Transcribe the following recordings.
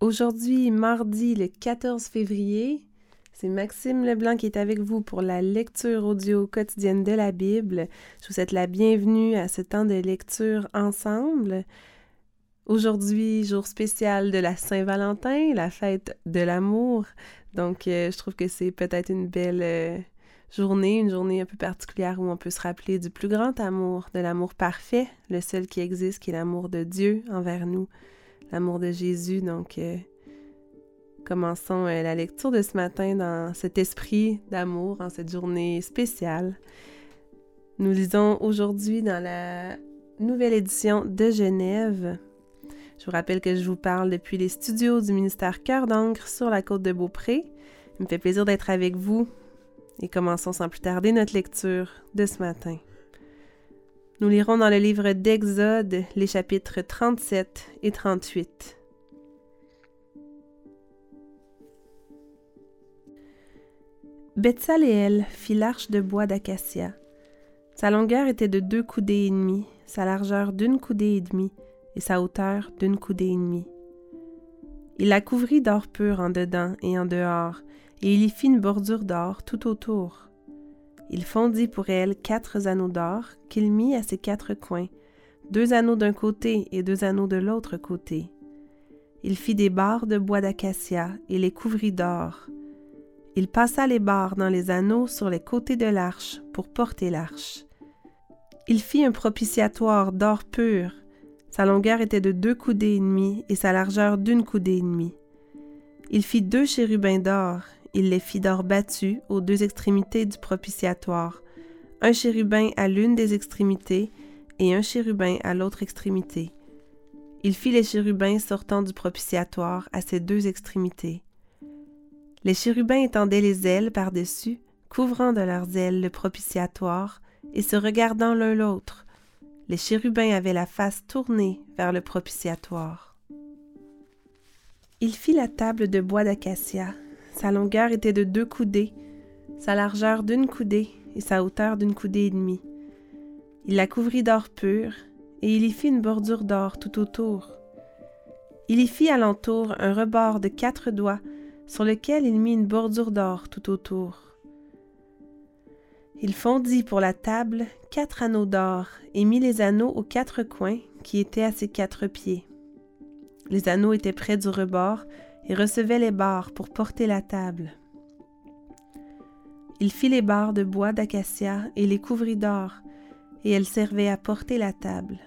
Aujourd'hui, mardi le 14 février, c'est Maxime Leblanc qui est avec vous pour la lecture audio quotidienne de la Bible. Je vous souhaite la bienvenue à ce temps de lecture ensemble. Aujourd'hui, jour spécial de la Saint-Valentin, la fête de l'amour. Donc, euh, je trouve que c'est peut-être une belle euh, journée, une journée un peu particulière où on peut se rappeler du plus grand amour, de l'amour parfait, le seul qui existe, qui est l'amour de Dieu envers nous l'amour de Jésus. Donc, euh, commençons euh, la lecture de ce matin dans cet esprit d'amour, en cette journée spéciale. Nous lisons aujourd'hui dans la nouvelle édition de Genève. Je vous rappelle que je vous parle depuis les studios du ministère Cœur d'encre sur la côte de Beaupré. Il me fait plaisir d'être avec vous et commençons sans plus tarder notre lecture de ce matin. Nous lirons dans le livre d'Exode les chapitres 37 et 38. Betsaléel fit l'arche de bois d'acacia. Sa longueur était de deux coudées et demie, sa largeur d'une coudée et demie, et sa hauteur d'une coudée et demie. Il la couvrit d'or pur en dedans et en dehors, et il y fit une bordure d'or tout autour. Il fondit pour elle quatre anneaux d'or qu'il mit à ses quatre coins, deux anneaux d'un côté et deux anneaux de l'autre côté. Il fit des barres de bois d'acacia et les couvrit d'or. Il passa les barres dans les anneaux sur les côtés de l'arche pour porter l'arche. Il fit un propitiatoire d'or pur. Sa longueur était de deux coudées et demie et sa largeur d'une coudée et demie. Il fit deux chérubins d'or il les fit d'or battu aux deux extrémités du propitiatoire, un chérubin à l'une des extrémités et un chérubin à l'autre extrémité. Il fit les chérubins sortant du propitiatoire à ces deux extrémités. Les chérubins étendaient les ailes par-dessus, couvrant de leurs ailes le propitiatoire et se regardant l'un l'autre. Les chérubins avaient la face tournée vers le propitiatoire. Il fit la table de bois d'acacia sa longueur était de deux coudées, sa largeur d'une coudée et sa hauteur d'une coudée et demie. Il la couvrit d'or pur, et il y fit une bordure d'or tout autour. Il y fit alentour un rebord de quatre doigts, sur lequel il mit une bordure d'or tout autour. Il fondit pour la table quatre anneaux d'or et mit les anneaux aux quatre coins qui étaient à ses quatre pieds. Les anneaux étaient près du rebord, et recevait les barres pour porter la table. Il fit les barres de bois d'acacia et les couvrit d'or, et elles servaient à porter la table.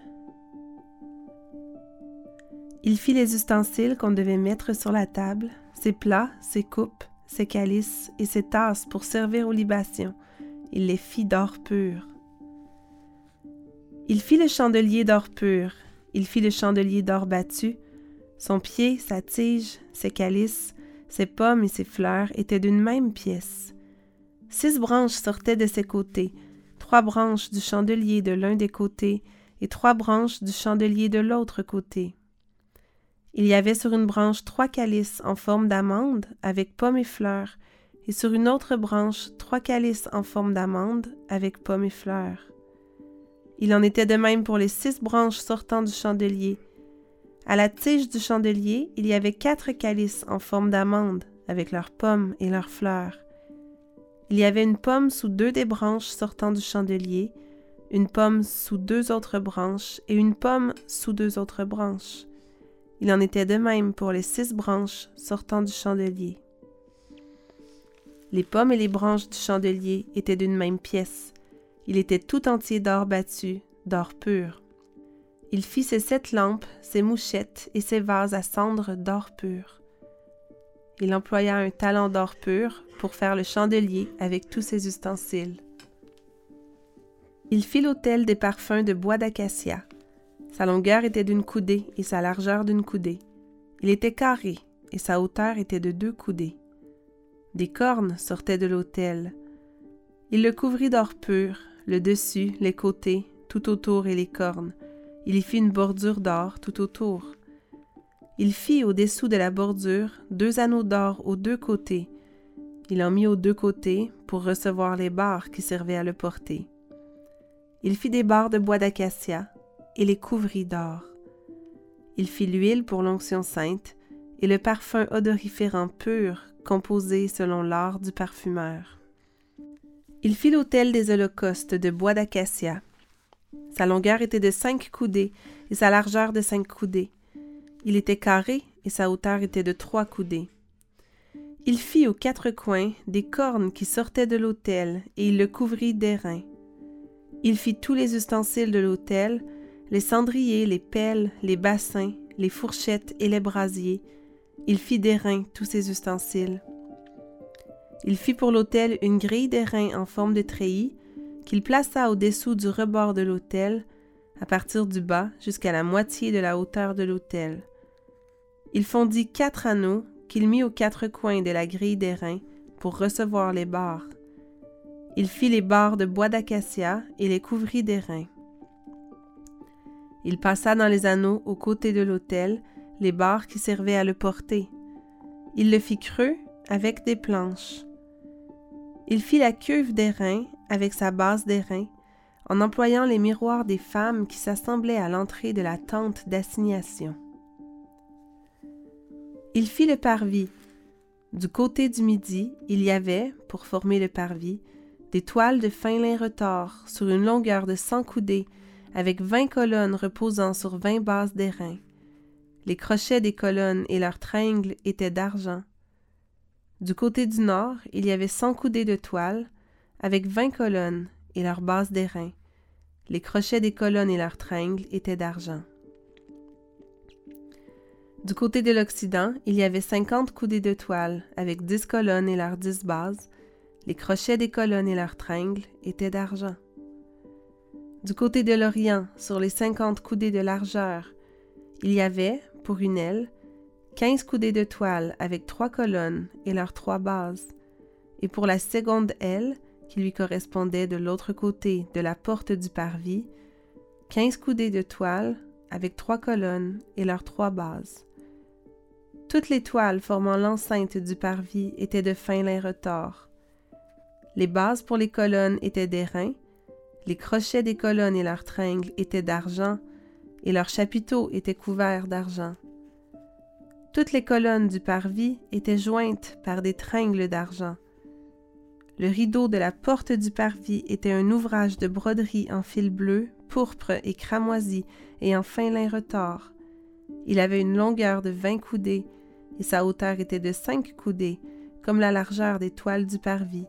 Il fit les ustensiles qu'on devait mettre sur la table, ses plats, ses coupes, ses calices et ses tasses pour servir aux libations. Il les fit d'or pur. Il fit le chandelier d'or pur, il fit le chandelier d'or battu, son pied, sa tige, ses calices, ses pommes et ses fleurs étaient d'une même pièce. Six branches sortaient de ses côtés, trois branches du chandelier de l'un des côtés et trois branches du chandelier de l'autre côté. Il y avait sur une branche trois calices en forme d'amande avec pommes et fleurs, et sur une autre branche trois calices en forme d'amande avec pommes et fleurs. Il en était de même pour les six branches sortant du chandelier, à la tige du chandelier, il y avait quatre calices en forme d'amande, avec leurs pommes et leurs fleurs. Il y avait une pomme sous deux des branches sortant du chandelier, une pomme sous deux autres branches et une pomme sous deux autres branches. Il en était de même pour les six branches sortant du chandelier. Les pommes et les branches du chandelier étaient d'une même pièce. Il était tout entier d'or battu, d'or pur. Il fit ses sept lampes, ses mouchettes et ses vases à cendre d'or pur. Il employa un talent d'or pur pour faire le chandelier avec tous ses ustensiles. Il fit l'autel des parfums de bois d'acacia. Sa longueur était d'une coudée et sa largeur d'une coudée. Il était carré et sa hauteur était de deux coudées. Des cornes sortaient de l'autel. Il le couvrit d'or pur, le dessus, les côtés, tout autour et les cornes, il y fit une bordure d'or tout autour. Il fit au-dessous de la bordure deux anneaux d'or aux deux côtés. Il en mit aux deux côtés pour recevoir les barres qui servaient à le porter. Il fit des barres de bois d'acacia et les couvrit d'or. Il fit l'huile pour l'onction sainte et le parfum odoriférant pur composé selon l'art du parfumeur. Il fit l'autel des holocaustes de bois d'acacia. Sa longueur était de cinq coudées et sa largeur de cinq coudées. Il était carré et sa hauteur était de trois coudées. Il fit aux quatre coins des cornes qui sortaient de l'autel et il le couvrit d'airain. Il fit tous les ustensiles de l'autel, les cendriers, les pelles, les bassins, les fourchettes et les brasiers. Il fit d'airain tous ses ustensiles. Il fit pour l'autel une grille d'airain en forme de treillis qu'il plaça au-dessous du rebord de l'autel, à partir du bas jusqu'à la moitié de la hauteur de l'autel. Il fondit quatre anneaux qu'il mit aux quatre coins de la grille d'airain pour recevoir les barres. Il fit les barres de bois d'acacia et les couvrit d'airain. Il passa dans les anneaux aux côtés de l'autel les barres qui servaient à le porter. Il le fit creux avec des planches. Il fit la cuve d'airain avec sa base d'airain en employant les miroirs des femmes qui s'assemblaient à l'entrée de la tente d'assignation. Il fit le parvis. Du côté du midi, il y avait, pour former le parvis, des toiles de fin lin retors sur une longueur de cent coudées, avec vingt colonnes reposant sur vingt bases d'airain. Les crochets des colonnes et leurs tringles étaient d'argent. Du côté du nord, il y avait cent coudées de toile, avec vingt colonnes et leurs bases d'airain. Les crochets des colonnes et leurs tringles étaient d'argent. Du côté de l'Occident, il y avait cinquante coudées de toile, avec dix colonnes et leurs dix bases. Les crochets des colonnes et leurs tringles étaient d'argent. Du côté de l'Orient, sur les cinquante coudées de largeur, il y avait, pour une aile, quinze coudées de toile avec trois colonnes et leurs trois bases, et pour la seconde aile, lui correspondait de l'autre côté de la porte du parvis, quinze coudées de toile avec trois colonnes et leurs trois bases. Toutes les toiles formant l'enceinte du parvis étaient de fin lin retors. Les bases pour les colonnes étaient d'airain, les crochets des colonnes et leurs tringles étaient d'argent, et leurs chapiteaux étaient couverts d'argent. Toutes les colonnes du parvis étaient jointes par des tringles d'argent. Le rideau de la porte du parvis était un ouvrage de broderie en fil bleu, pourpre et cramoisi et en fin lin retors. Il avait une longueur de vingt coudées et sa hauteur était de cinq coudées, comme la largeur des toiles du parvis.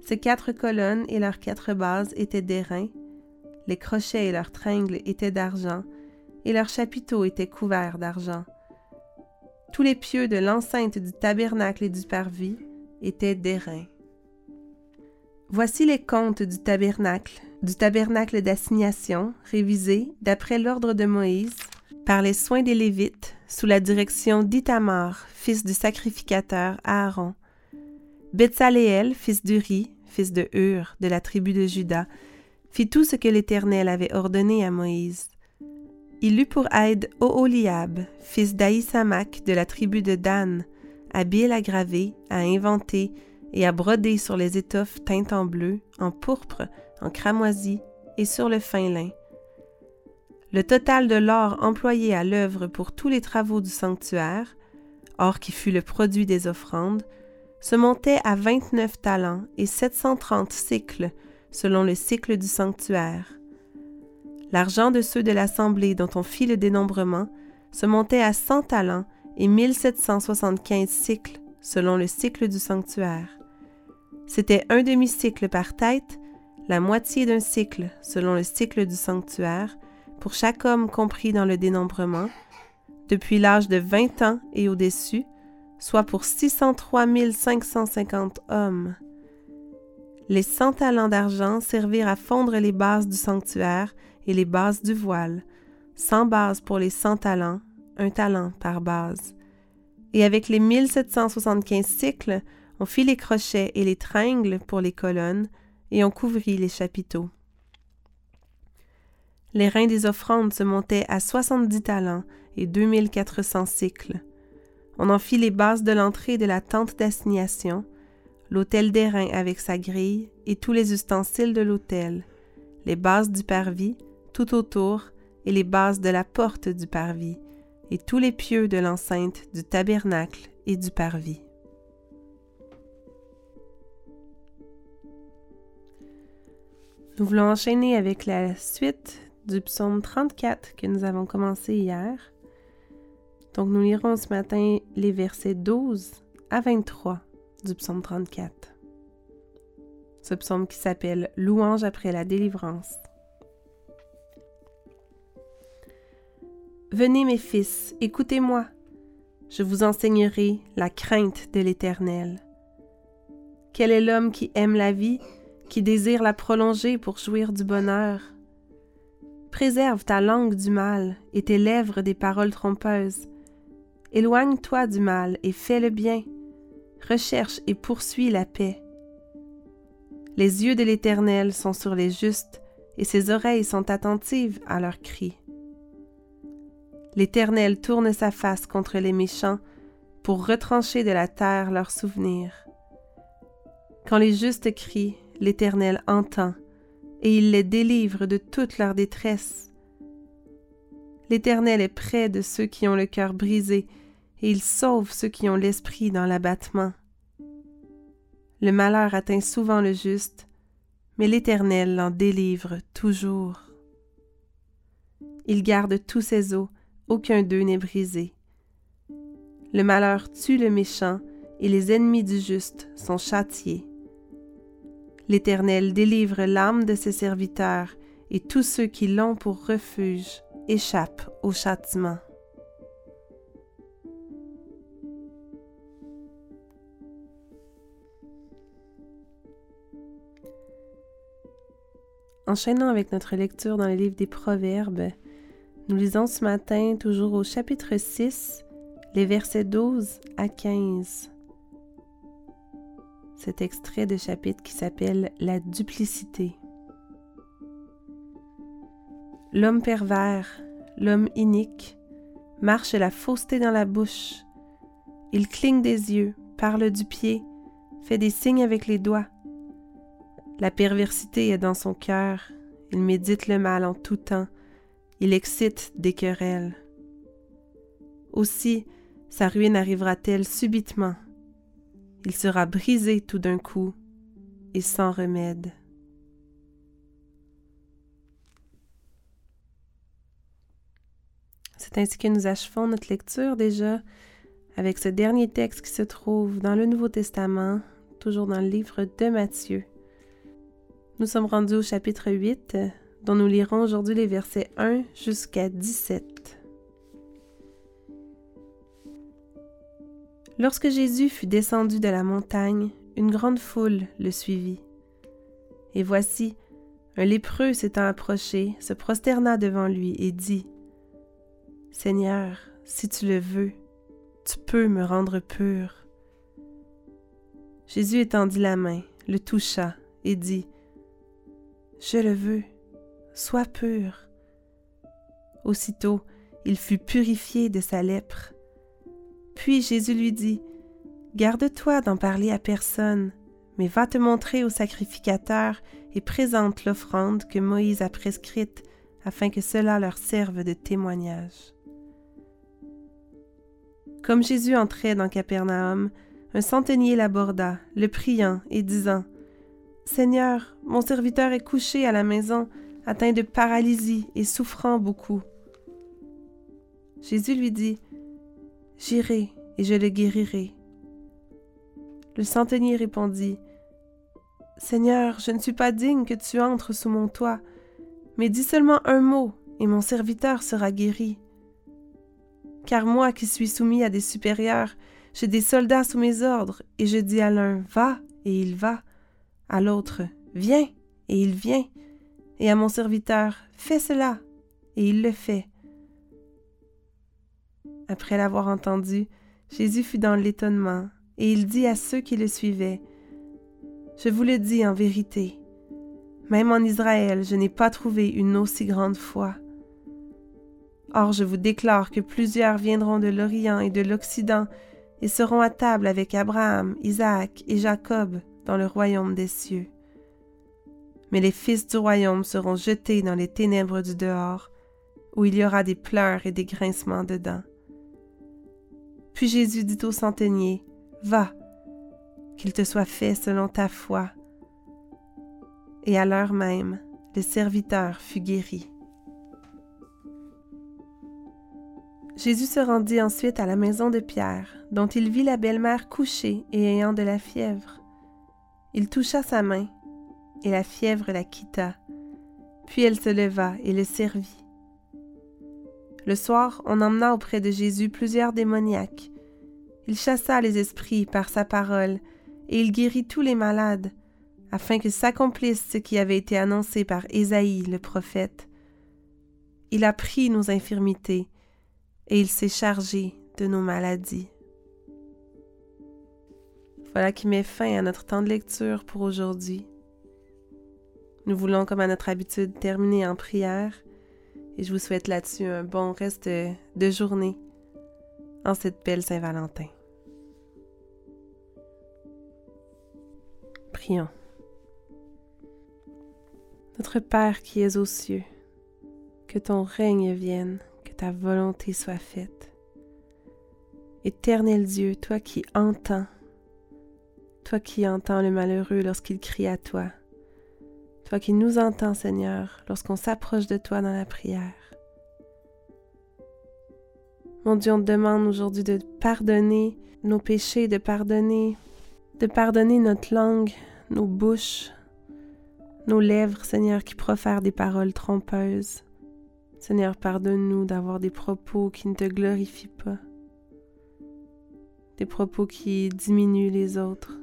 Ses quatre colonnes et leurs quatre bases étaient d'airain, les crochets et leurs tringles étaient d'argent, et leurs chapiteaux étaient couverts d'argent. Tous les pieux de l'enceinte du tabernacle et du parvis étaient d'airain. Voici les comptes du tabernacle, du tabernacle d'assignation, révisés d'après l'ordre de Moïse, par les soins des Lévites, sous la direction d'Itamar, fils du sacrificateur Aaron. Betsaléel, fils d'Uri, fils de Hur, de la tribu de Juda, fit tout ce que l'Éternel avait ordonné à Moïse. Il eut pour aide Oholiab, fils d'Aïsamak de la tribu de Dan, habile à graver, à inventer et à broder sur les étoffes teintes en bleu, en pourpre, en cramoisi et sur le fin lin. Le total de l'or employé à l'œuvre pour tous les travaux du sanctuaire, or qui fut le produit des offrandes, se montait à 29 talents et 730 cycles selon le cycle du sanctuaire. L'argent de ceux de l'assemblée dont on fit le dénombrement se montait à 100 talents et 1775 cycles selon le cycle du sanctuaire. C'était un demi-cycle par tête, la moitié d'un cycle selon le cycle du sanctuaire, pour chaque homme compris dans le dénombrement, depuis l'âge de 20 ans et au-dessus, soit pour 603 550 hommes. Les cent talents d'argent servirent à fondre les bases du sanctuaire et les bases du voile, cent bases pour les cent talents, un talent par base. Et avec les 1775 cycles, on fit les crochets et les tringles pour les colonnes, et on couvrit les chapiteaux. Les reins des offrandes se montaient à soixante-dix talents et deux mille quatre cents cycles. On en fit les bases de l'entrée de la tente d'assignation, l'autel d'airain avec sa grille et tous les ustensiles de l'autel, les bases du parvis tout autour et les bases de la porte du parvis, et tous les pieux de l'enceinte du tabernacle et du parvis. Nous voulons enchaîner avec la suite du psaume 34 que nous avons commencé hier. Donc nous lirons ce matin les versets 12 à 23 du psaume 34. Ce psaume qui s'appelle Louange après la délivrance. Venez mes fils, écoutez-moi. Je vous enseignerai la crainte de l'Éternel. Quel est l'homme qui aime la vie, qui désire la prolonger pour jouir du bonheur? Préserve ta langue du mal et tes lèvres des paroles trompeuses. Éloigne-toi du mal et fais le bien. Recherche et poursuis la paix. Les yeux de l'Éternel sont sur les justes, et ses oreilles sont attentives à leurs cris. L'Éternel tourne sa face contre les méchants pour retrancher de la terre leurs souvenirs. Quand les justes crient, l'Éternel entend, et il les délivre de toute leur détresse. L'Éternel est près de ceux qui ont le cœur brisé, et il sauve ceux qui ont l'esprit dans l'abattement. Le malheur atteint souvent le juste, mais l'Éternel l'en délivre toujours. Il garde tous ses os, aucun d'eux n'est brisé. Le malheur tue le méchant, et les ennemis du juste sont châtiés. L'Éternel délivre l'âme de ses serviteurs, et tous ceux qui l'ont pour refuge échappent au châtiment. Enchaînons avec notre lecture dans le livre des Proverbes, nous lisons ce matin toujours au chapitre 6, les versets 12 à 15. Cet extrait de chapitre qui s'appelle La duplicité. L'homme pervers, l'homme inique, marche la fausseté dans la bouche. Il cligne des yeux, parle du pied, fait des signes avec les doigts. La perversité est dans son cœur, il médite le mal en tout temps il excite des querelles. Aussi, sa ruine arrivera-t-elle subitement. Il sera brisé tout d'un coup et sans remède. C'est ainsi que nous achevons notre lecture déjà avec ce dernier texte qui se trouve dans le Nouveau Testament, toujours dans le livre de Matthieu. Nous sommes rendus au chapitre 8, dont nous lirons aujourd'hui les versets 1 jusqu'à 17. Lorsque Jésus fut descendu de la montagne, une grande foule le suivit. Et voici, un lépreux s'étant approché, se prosterna devant lui et dit, Seigneur, si tu le veux, tu peux me rendre pur. Jésus étendit la main, le toucha et dit, Je le veux, Sois pur. Aussitôt, il fut purifié de sa lèpre. Puis Jésus lui dit, Garde-toi d'en parler à personne, mais va te montrer au sacrificateur et présente l'offrande que Moïse a prescrite afin que cela leur serve de témoignage. Comme Jésus entrait dans Capernaum, un centenier l'aborda, le priant et disant, Seigneur, mon serviteur est couché à la maison, atteint de paralysie et souffrant beaucoup. Jésus lui dit, J'irai et je le guérirai. Le centenier répondit, Seigneur, je ne suis pas digne que tu entres sous mon toit, mais dis seulement un mot, et mon serviteur sera guéri. Car moi qui suis soumis à des supérieurs, j'ai des soldats sous mes ordres, et je dis à l'un, Va, et il va, à l'autre, Viens, et il vient, et à mon serviteur, Fais cela, et il le fait. Après l'avoir entendu, Jésus fut dans l'étonnement, et il dit à ceux qui le suivaient, Je vous le dis en vérité, même en Israël, je n'ai pas trouvé une aussi grande foi. Or je vous déclare que plusieurs viendront de l'Orient et de l'Occident et seront à table avec Abraham, Isaac et Jacob dans le royaume des cieux mais les fils du royaume seront jetés dans les ténèbres du dehors, où il y aura des pleurs et des grincements de. Puis Jésus dit au centenier, Va, qu'il te soit fait selon ta foi. Et à l'heure même, le serviteur fut guéri. Jésus se rendit ensuite à la maison de Pierre, dont il vit la belle-mère couchée et ayant de la fièvre. Il toucha sa main, et la fièvre la quitta. Puis elle se leva et le servit. Le soir, on emmena auprès de Jésus plusieurs démoniaques. Il chassa les esprits par sa parole, et il guérit tous les malades, afin que s'accomplisse ce qui avait été annoncé par Ésaïe le prophète. Il a pris nos infirmités, et il s'est chargé de nos maladies. Voilà qui met fin à notre temps de lecture pour aujourd'hui. Nous voulons, comme à notre habitude, terminer en prière et je vous souhaite là-dessus un bon reste de journée en cette belle Saint-Valentin. Prions. Notre Père qui es aux cieux, que ton règne vienne, que ta volonté soit faite. Éternel Dieu, toi qui entends, toi qui entends le malheureux lorsqu'il crie à toi, qui nous entends, Seigneur, lorsqu'on s'approche de toi dans la prière. Mon Dieu, on te demande aujourd'hui de pardonner nos péchés, de pardonner, de pardonner notre langue, nos bouches, nos lèvres, Seigneur, qui profèrent des paroles trompeuses. Seigneur, pardonne-nous d'avoir des propos qui ne te glorifient pas, des propos qui diminuent les autres.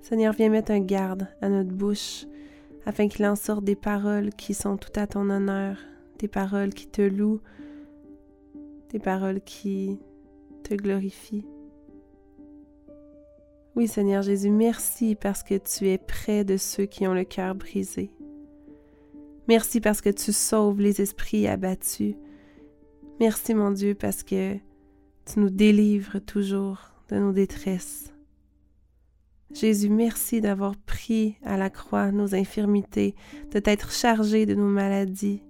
Seigneur, viens mettre un garde à notre bouche afin qu'il en sorte des paroles qui sont tout à ton honneur, des paroles qui te louent, des paroles qui te glorifient. Oui Seigneur Jésus, merci parce que tu es près de ceux qui ont le cœur brisé. Merci parce que tu sauves les esprits abattus. Merci mon Dieu parce que tu nous délivres toujours de nos détresses. Jésus, merci d'avoir pris à la croix nos infirmités, de t'être chargé de nos maladies.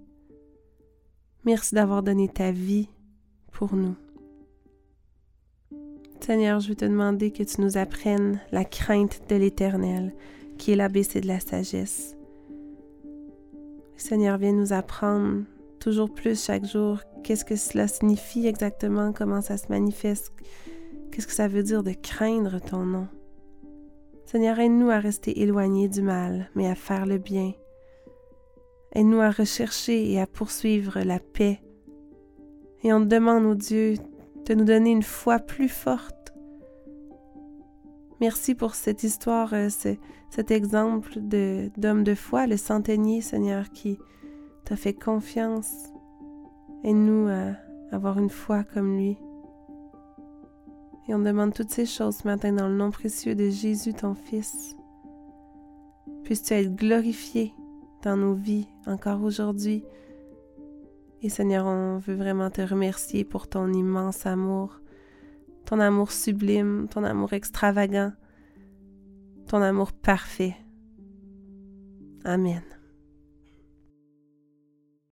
Merci d'avoir donné ta vie pour nous. Seigneur, je veux te demander que tu nous apprennes la crainte de l'Éternel, qui est l'ABC de la sagesse. Seigneur, viens nous apprendre toujours plus chaque jour qu'est-ce que cela signifie exactement, comment ça se manifeste, qu'est-ce que ça veut dire de craindre ton nom. Seigneur, aide-nous à rester éloignés du mal, mais à faire le bien. Aide-nous à rechercher et à poursuivre la paix. Et on demande, ô Dieu, de nous donner une foi plus forte. Merci pour cette histoire, euh, cet exemple d'homme de, foi, le centenier, Seigneur, qui t'a fait confiance. Aide-nous à avoir une foi comme lui. Et on demande toutes ces choses ce matin dans le nom précieux de Jésus, ton Fils. Puisses-tu être glorifié dans nos vies encore aujourd'hui? Et Seigneur, on veut vraiment te remercier pour ton immense amour, ton amour sublime, ton amour extravagant, ton amour parfait. Amen.